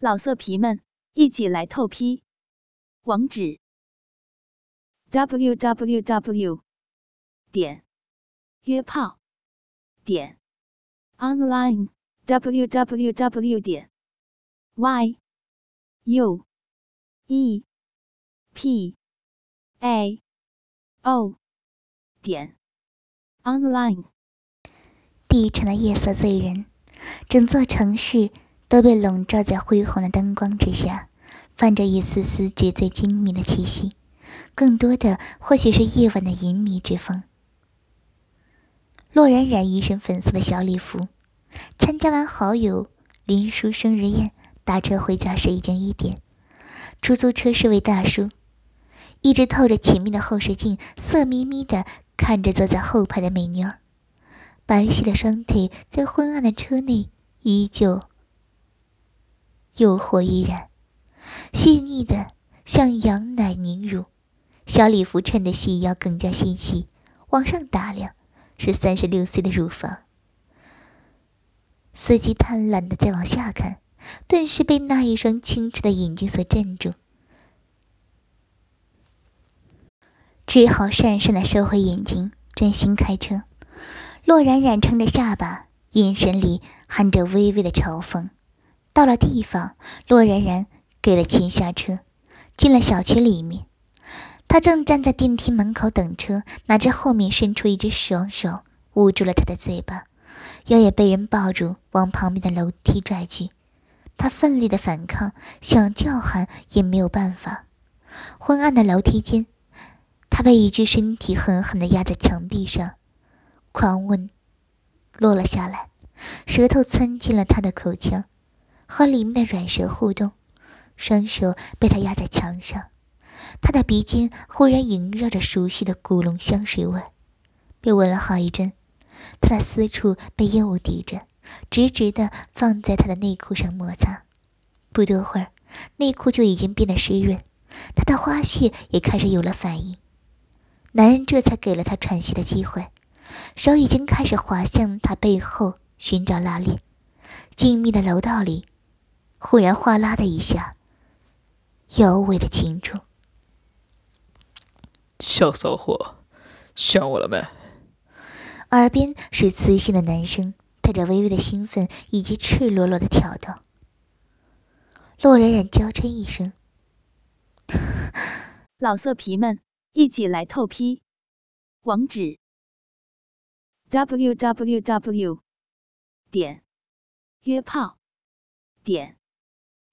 老色皮们，一起来透批！网址：w w w 点约炮点 online w w w 点 y u e p a o 点 online。地城的夜色醉人，整座城市。都被笼罩在恢宏的灯光之下，泛着一丝丝纸醉金迷的气息，更多的或许是夜晚的淫靡之风。洛冉冉一身粉色的小礼服，参加完好友林叔生日宴，打车回家时已经一点。出租车是位大叔，一直透着前面的后视镜，色眯眯的看着坐在后排的美妞儿，白皙的双腿在昏暗的车内依旧。诱惑依然，细腻的像羊奶凝乳，小礼服衬得细腰更加纤细。往上打量，是三十六岁的乳房。司机贪婪的再往下看，顿时被那一双清澈的眼睛所镇住，只好讪讪的收回眼睛，专心开车。洛冉冉撑着下巴，眼神里含着微微的嘲讽。到了地方，洛然然给了钱下车，进了小区里面。他正站在电梯门口等车，哪知后面伸出一只双手捂住了他的嘴巴，腰也被人抱住，往旁边的楼梯拽去。他奋力的反抗，想叫喊也没有办法。昏暗的楼梯间，他被一具身体狠狠的压在墙壁上，狂吻落了下来，舌头窜进了他的口腔。和里面的软舌互动，双手被他压在墙上，他的鼻尖忽然萦绕着熟悉的古龙香水味，被闻了好一阵。他的私处被烟雾抵着，直直的放在他的内裤上摩擦。不多会儿，内裤就已经变得湿润，他的花穴也开始有了反应。男人这才给了他喘息的机会，手已经开始滑向他背后寻找拉链。静谧的楼道里。忽然，哗啦的一下，尤为的清楚。小骚货，想我了没？耳边是磁性的男声，带着微微的兴奋以及赤裸裸的挑逗。洛冉冉娇嗔一声：“老色皮们，一起来透批！”网址：w w w. 点约炮点。